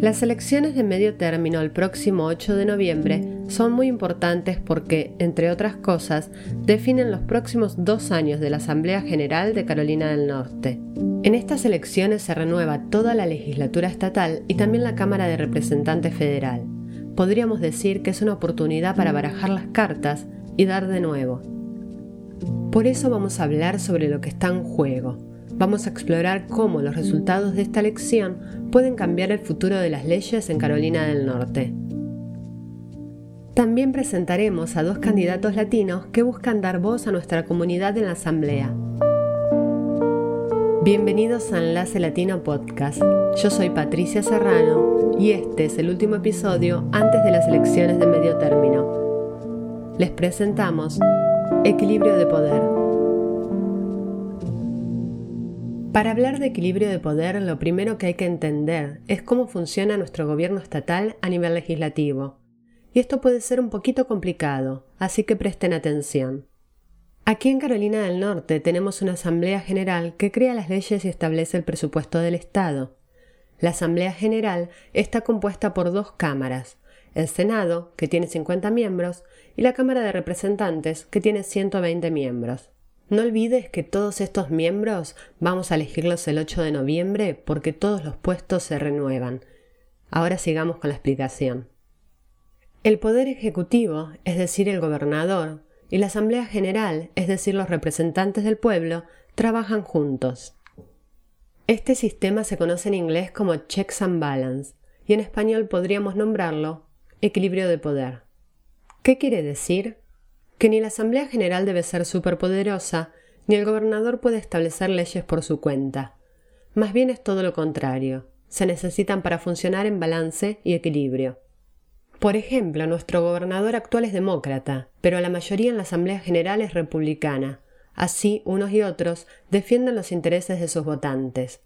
Las elecciones de medio término el próximo 8 de noviembre son muy importantes porque, entre otras cosas, definen los próximos dos años de la Asamblea General de Carolina del Norte. En estas elecciones se renueva toda la legislatura estatal y también la Cámara de Representantes Federal. Podríamos decir que es una oportunidad para barajar las cartas y dar de nuevo. Por eso vamos a hablar sobre lo que está en juego vamos a explorar cómo los resultados de esta elección pueden cambiar el futuro de las leyes en Carolina del Norte. También presentaremos a dos candidatos latinos que buscan dar voz a nuestra comunidad en la Asamblea. Bienvenidos a Enlace Latino Podcast. Yo soy Patricia Serrano y este es el último episodio antes de las elecciones de medio término. Les presentamos Equilibrio de Poder. Para hablar de equilibrio de poder, lo primero que hay que entender es cómo funciona nuestro gobierno estatal a nivel legislativo. Y esto puede ser un poquito complicado, así que presten atención. Aquí en Carolina del Norte tenemos una Asamblea General que crea las leyes y establece el presupuesto del Estado. La Asamblea General está compuesta por dos cámaras, el Senado, que tiene 50 miembros, y la Cámara de Representantes, que tiene 120 miembros. No olvides que todos estos miembros vamos a elegirlos el 8 de noviembre porque todos los puestos se renuevan. Ahora sigamos con la explicación. El Poder Ejecutivo, es decir, el gobernador, y la Asamblea General, es decir, los representantes del pueblo, trabajan juntos. Este sistema se conoce en inglés como checks and balance, y en español podríamos nombrarlo equilibrio de poder. ¿Qué quiere decir? Que ni la Asamblea General debe ser superpoderosa, ni el gobernador puede establecer leyes por su cuenta. Más bien es todo lo contrario. Se necesitan para funcionar en balance y equilibrio. Por ejemplo, nuestro gobernador actual es demócrata, pero la mayoría en la Asamblea General es republicana. Así, unos y otros defienden los intereses de sus votantes.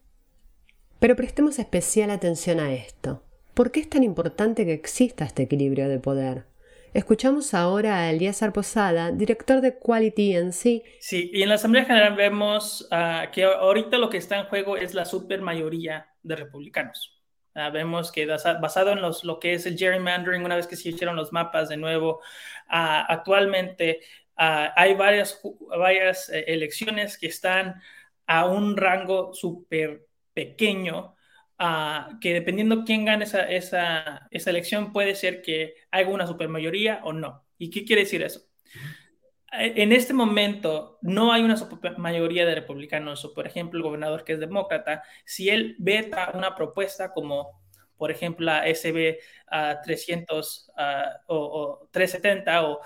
Pero prestemos especial atención a esto. ¿Por qué es tan importante que exista este equilibrio de poder? Escuchamos ahora a Elías Posada, director de Quality NC. Sí, y en la Asamblea General vemos ah, que ahorita lo que está en juego es la supermayoría de republicanos. Ah, vemos que basado en los, lo que es el gerrymandering, una vez que se hicieron los mapas de nuevo, ah, actualmente hay varias, varias eh, elecciones que están a un rango súper pequeño que dependiendo quién gane esa, esa, esa, elección, puede ser que haya una supermayoría o no. ¿Y qué quiere decir eso? En este momento no hay una mayoría de republicanos, o por ejemplo el gobernador que es demócrata, si él veta una propuesta como por ejemplo la SB 300 o, 370 o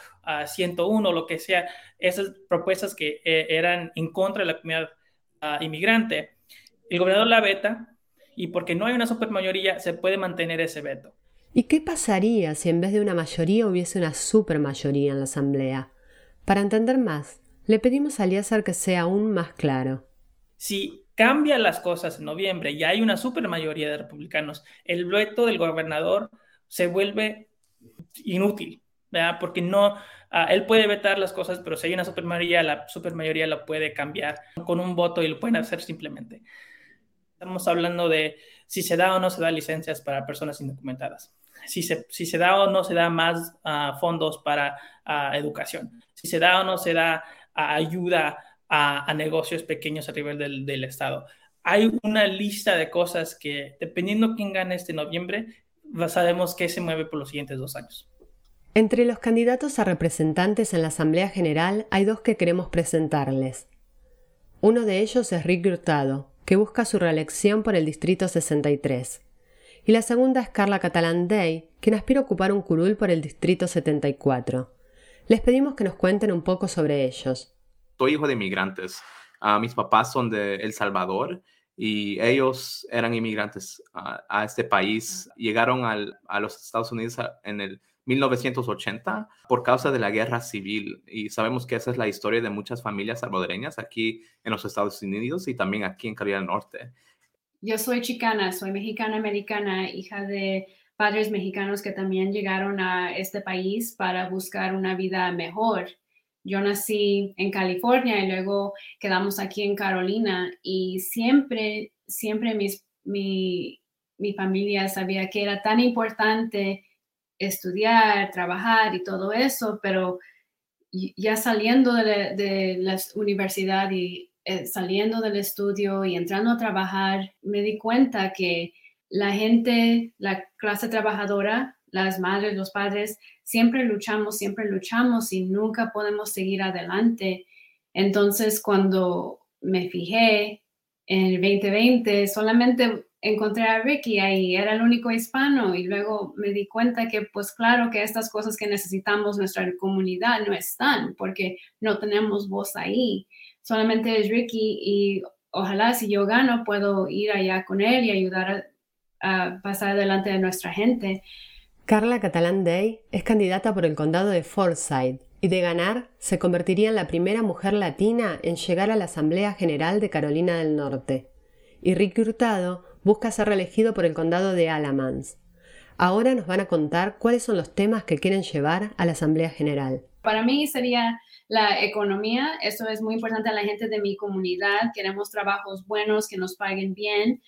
101, lo que sea, esas propuestas que eh, eran en contra de la comunidad ah, inmigrante, el gobernador la veta y porque no hay una supermayoría se puede mantener ese veto. ¿Y qué pasaría si en vez de una mayoría hubiese una supermayoría en la Asamblea? Para entender más, le pedimos a Aliazar que sea aún más claro. Si cambian las cosas en noviembre y hay una supermayoría de republicanos, el veto del gobernador se vuelve inútil, ¿verdad? Porque no, ah, él puede vetar las cosas, pero si hay una supermayoría, la supermayoría lo puede cambiar con un voto y lo pueden hacer simplemente. Estamos hablando de si se da o no se da licencias para personas indocumentadas, si se, si se da o no se da más ah, fondos para ah, educación, si se da o no se da ah, ayuda a, negocios pequeños a nivel del, del, Estado. Hay una lista de cosas que, dependiendo quién gane este noviembre, sabemos que se mueve por los siguientes dos años. Entre los candidatos a representantes en la Asamblea General hay dos que queremos presentarles. Uno de ellos es Rick Hurtado, que busca su reelección por el Distrito 63. Y la segunda es Carla Catalán Day, quien aspira a ocupar un curul por el Distrito 74. Les pedimos que nos cuenten un poco sobre ellos. Soy hijo de inmigrantes. Ah, mis papás son de El Salvador y ellos eran inmigrantes a este país. Llegaron a los Estados Unidos en el 1980 por causa de la guerra civil. Y sabemos que esa es la historia de muchas familias salvadoreñas aquí en los Estados Unidos y también aquí en Carolina del Norte. Yo soy chicana, soy mexicana-americana, hija de padres mexicanos que también llegaron a este país para buscar una vida mejor. Yo nací en California y luego quedamos aquí en Carolina y siempre, siempre mi, mi familia sabía que era tan importante estudiar, trabajar y todo eso, pero ya saliendo de la, universidad y eh, saliendo del estudio y entrando a trabajar, me di cuenta que la gente, la clase trabajadora, las madres, los padres, siempre luchamos, siempre luchamos y nunca podemos seguir adelante. Entonces, cuando me fijé en el 2020, solamente encontré a Ricky ahí, era el único hispano y luego me di cuenta que pues claro que estas cosas que necesitamos nuestra comunidad no están porque no tenemos voz ahí, solamente es Ricky y ojalá si yo gano puedo ir allá con él y ayudar a, pasar adelante de nuestra gente. Carla Catalán Day es candidata por el condado de Forsyth y de ganar se convertiría en la primera mujer latina en llegar a la Asamblea General de Carolina del Norte. Y Ricky Hurtado busca ser reelegido por el condado de Alamance. Ahora nos van a contar cuáles son los temas que quieren llevar a la Asamblea General. Para mí sería la economía, eso es muy importante a la gente de mi comunidad, queremos trabajos buenos que nos paguen bien,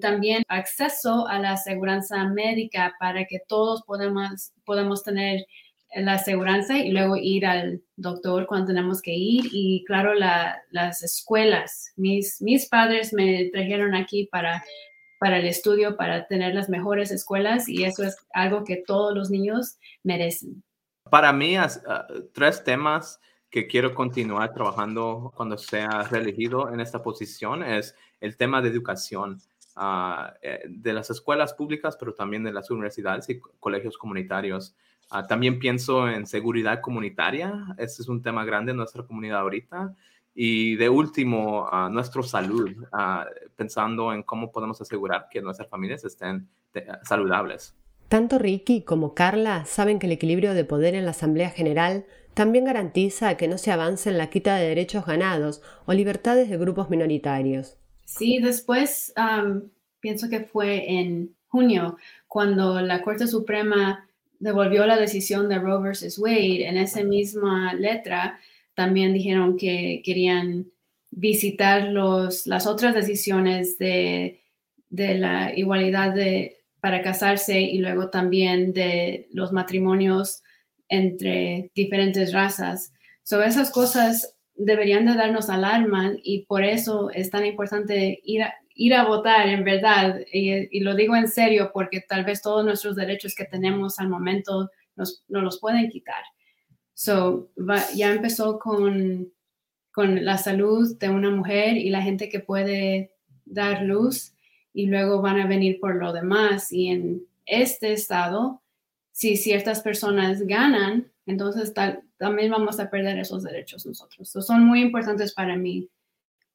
también acceso a la aseguranza médica para que todos podamos, podamos tener la aseguranza y luego ir al doctor cuando tenemos que ir. Y claro, las escuelas. Mis, mis padres me trajeron aquí para, para el estudio, para tener las mejores escuelas y eso es algo que todos los niños merecen. Para mí, ah, tres temas que quiero continuar trabajando cuando sea reelegido en esta posición es el tema de educación. Ah, eh, de las escuelas públicas, pero también de las universidades y colegios comunitarios. Ah, también pienso en seguridad comunitaria, ese es un tema grande en nuestra comunidad ahorita. Y de último, uh, nuestra salud, pensando en cómo podemos asegurar que nuestras familias estén saludables. Tanto Ricky como Carla saben que el equilibrio de poder en la Asamblea General también garantiza que no se avance en la quita de derechos ganados o libertades de grupos minoritarios. Sí, después pienso que fue en junio cuando la Corte Suprema devolvió la decisión de Roe versus Wade. En esa misma letra también dijeron que querían visitar los, las otras decisiones de, de la igualdad de, para casarse y luego también de los matrimonios entre diferentes razas. Sobre esas cosas deberían de darnos alarma y por eso es tan importante ir a, ir a votar, en verdad, y, lo digo en serio porque tal vez todos nuestros derechos que tenemos al momento nos, no los pueden quitar. So, ya empezó con, con la salud de una mujer y la gente que puede dar luz y luego van a venir por lo demás. Y en este estado, si ciertas personas ganan, entonces también vamos a perder esos derechos nosotros. son muy importantes para mí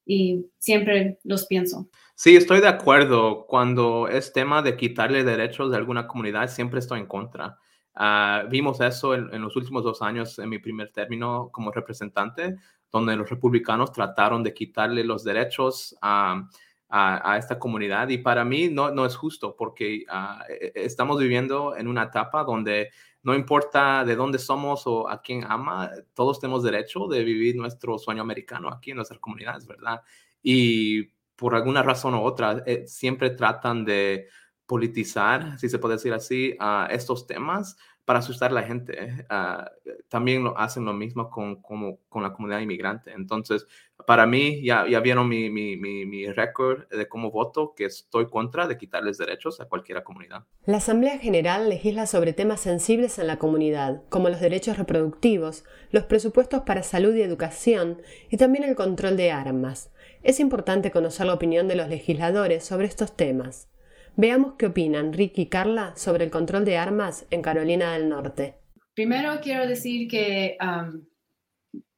y siempre los pienso. Sí, estoy de acuerdo. Cuando es tema de quitarle derechos de alguna comunidad, siempre estoy en contra. Ah, vimos eso en, los últimos dos años en mi primer término como representante, donde los republicanos trataron de quitarle los derechos a, a, esta comunidad y para mí no, no es justo porque ah, e, e, estamos viviendo en una etapa donde no importa de dónde somos o a quién ama, todos tenemos derecho de vivir nuestro sueño americano aquí en nuestras comunidades, ¿verdad? Y por alguna razón u otra, eh, siempre tratan de politizar, si se puede decir así, a estos temas para asustar a la gente. Ah, también lo hacen lo mismo con, con la comunidad inmigrante. Entonces, para mí, ya, ya vieron mi, mi, mi, récord de cómo voto, que estoy contra de quitarles derechos a cualquier comunidad. La Asamblea General legisla sobre temas sensibles en la comunidad, como los derechos reproductivos, los presupuestos para salud y educación y también el control de armas. Es importante conocer la opinión de los legisladores sobre estos temas. Veamos qué opinan Ricky y Carla sobre el control de armas en Carolina del Norte. Primero quiero decir que um,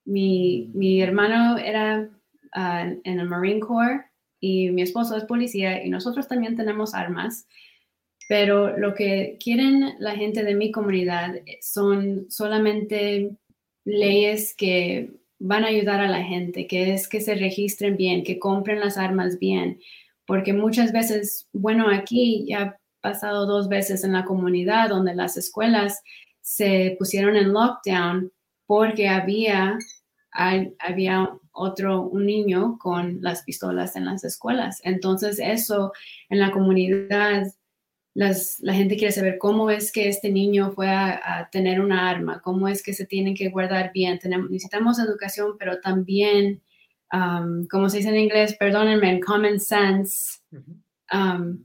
mi, hermano era uh, en el Marine Corps y mi esposo es policía y nosotros también tenemos armas, pero lo que quieren la gente de mi comunidad son solamente leyes que van a ayudar a la gente, que es que se registren bien, que compren las armas bien, porque muchas veces, bueno, aquí ya ha pasado dos veces en la comunidad donde las escuelas se pusieron en lockdown porque había, había otro, un niño con las pistolas en las escuelas. Entonces eso en la comunidad, las, la gente quiere saber cómo es que este niño fue a, tener una arma, cómo es que se tienen que guardar bien. Tenemos, necesitamos educación, pero también, um, como se dice en inglés, perdónenme, common sense um,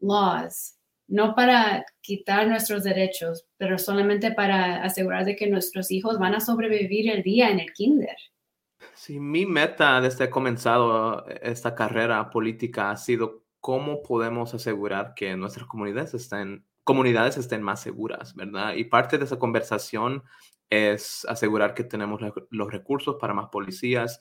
laws no para quitar nuestros derechos, pero solamente para asegurar de que nuestros hijos van a sobrevivir el día en el kinder. Sí, mi meta desde que he comenzado esta carrera política ha sido cómo podemos asegurar que nuestras comunidades estén, comunidades estén más seguras, ¿verdad? Y parte de esa conversación es asegurar que tenemos los recursos para más policías,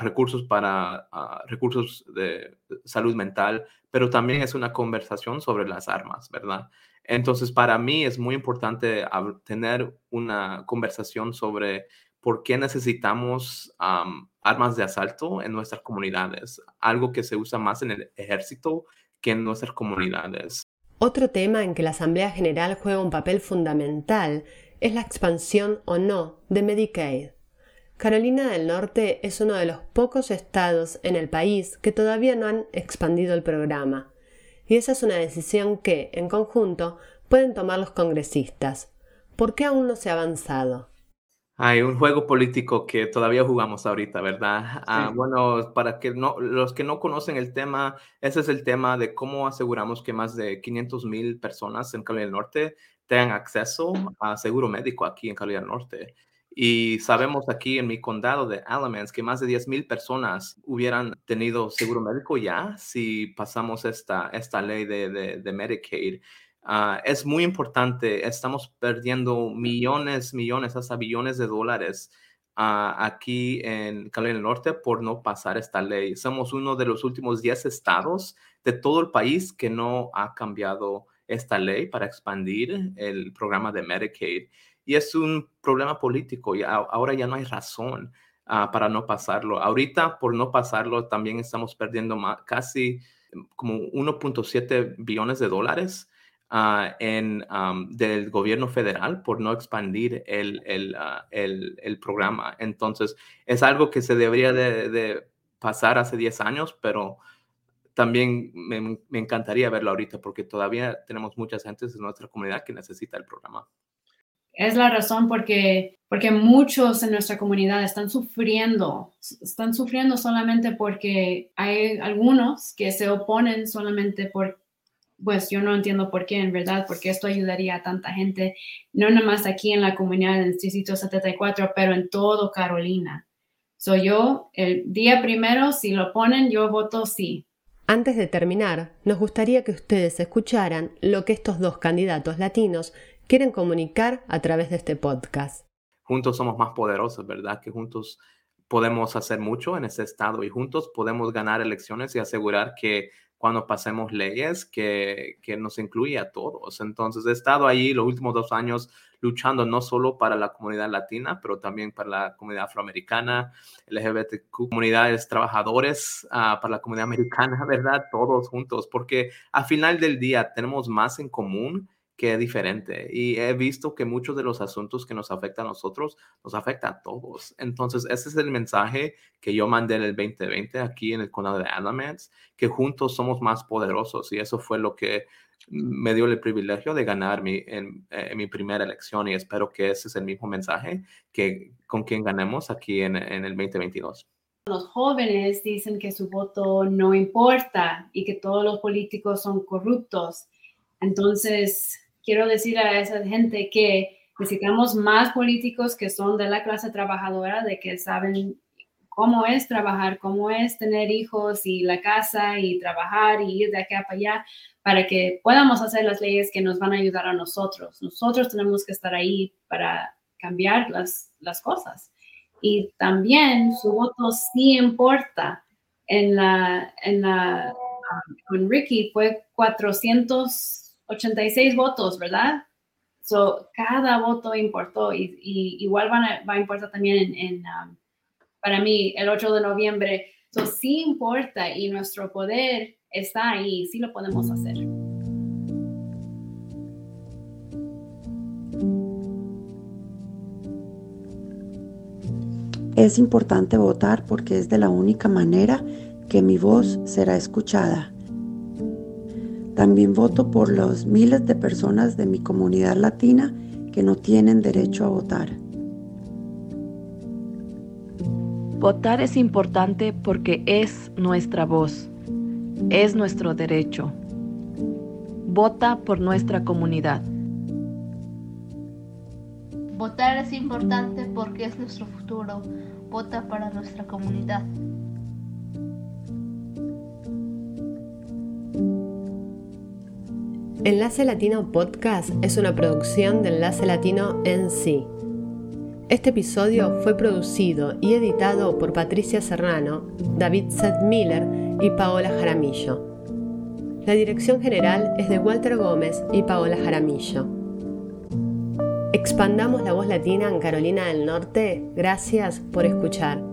recursos para recursos de salud mental, pero también es una conversación sobre las armas, ¿verdad? Entonces, para mí es muy importante tener una conversación sobre por qué necesitamos armas de asalto en nuestras comunidades, algo que se usa más en el ejército que en nuestras comunidades. Otro tema en que la Asamblea General juega un papel fundamental es la expansión o no de Medicaid. Carolina del Norte es uno de los pocos estados en el país que todavía no han expandido el programa, y esa es una decisión que, en conjunto, pueden tomar los congresistas. ¿Por qué aún no se ha avanzado? Hay un juego político que todavía jugamos ahorita, ¿verdad? Ah, bueno, para que no, los que no conocen el tema, ese es el tema de cómo aseguramos que más de 500 mil personas en Carolina del Norte tengan acceso a seguro médico aquí en Carolina del Norte. Y sabemos aquí en mi condado de Alamance que más de 10 mil personas hubieran tenido seguro médico ya si pasamos esta, esta ley de, de, Medicaid. Ah, es muy importante, estamos perdiendo millones, millones, hasta billones de dólares uh, aquí en Carolina del Norte por no pasar esta ley. Somos uno de los últimos 10 estados de todo el país que no ha cambiado esta ley para expandir el programa de Medicaid. Y es un problema político y ahora ya no hay razón ah, para no pasarlo. Ahorita, por no pasarlo, también estamos perdiendo casi mm, como 1.7 billones de dólares uh, en, del gobierno federal por no expandir el, ah, el, el, programa. Entonces, es algo que se debería de, de pasar hace 10 años, pero también me, me, encantaría verlo ahorita porque todavía tenemos muchas gentes en nuestra comunidad que necesita el programa. Es la razón porque, porque muchos en nuestra comunidad están sufriendo, están sufriendo solamente porque hay algunos que se oponen solamente por, pues yo no entiendo por qué, en verdad, porque esto ayudaría a tanta gente, no nomás aquí en la comunidad del Distrito 74, pero en todo Carolina. Soy yo, el día primero, si lo ponen, yo voto sí. Antes de terminar, nos gustaría que ustedes escucharan lo que estos dos candidatos latinos quieren comunicar a través de este podcast. Juntos somos más poderosos, ¿verdad? Que juntos podemos hacer mucho en este estado y juntos podemos ganar elecciones y asegurar que cuando pasemos leyes que, que nos incluya a todos. Entonces he estado ahí los últimos dos años luchando no solo para la comunidad latina, pero también para la comunidad afroamericana, LGBTQ, comunidades trabajadores, uh, para la comunidad americana, ¿verdad? Todos juntos, porque al final del día tenemos más en común que es diferente. Y he visto que muchos de los asuntos que nos afectan a nosotros nos afecta a todos. Entonces, ese es el mensaje que yo mandé en el 2020 aquí en el condado de Alamance, que juntos somos más poderosos. Y eso fue lo que me dio el privilegio de ganar mi, en, mi primera elección. Y espero que ese es el mismo mensaje que con quien ganemos aquí en, en el 2022 los jóvenes dicen que su voto no importa y que todos los políticos son corruptos. Entonces, quiero decir a esa gente que necesitamos más políticos que son de la clase trabajadora, de que saben cómo es trabajar, cómo es tener hijos y la casa y trabajar y ir de acá para allá, para que podamos hacer las leyes que nos van a ayudar a nosotros. Nosotros tenemos que estar ahí para cambiar las, las cosas. Y también su voto sí importa. En la, en la, um, con Ricky fue 400 86 votos, ¿verdad? So, cada voto importó y, igual va a importar también en, um, para mí el 8 de noviembre. So, sí importa y nuestro poder está ahí, sí lo podemos hacer. Es importante votar porque es de la única manera que mi voz será escuchada. También voto por los miles de personas de mi comunidad latina que no tienen derecho a votar. Votar es importante porque es nuestra voz, es nuestro derecho. Vota por nuestra comunidad. Votar es importante porque es nuestro futuro. Vota para nuestra comunidad. Enlace Latino Podcast es una producción de Enlace Latino en sí. Este episodio fue producido y editado por Patricia Serrano, David Seth Miller y Paola Jaramillo. La dirección general es de Walter Gómez y Paola Jaramillo. Expandamos la voz latina en Carolina del Norte. Gracias por escuchar.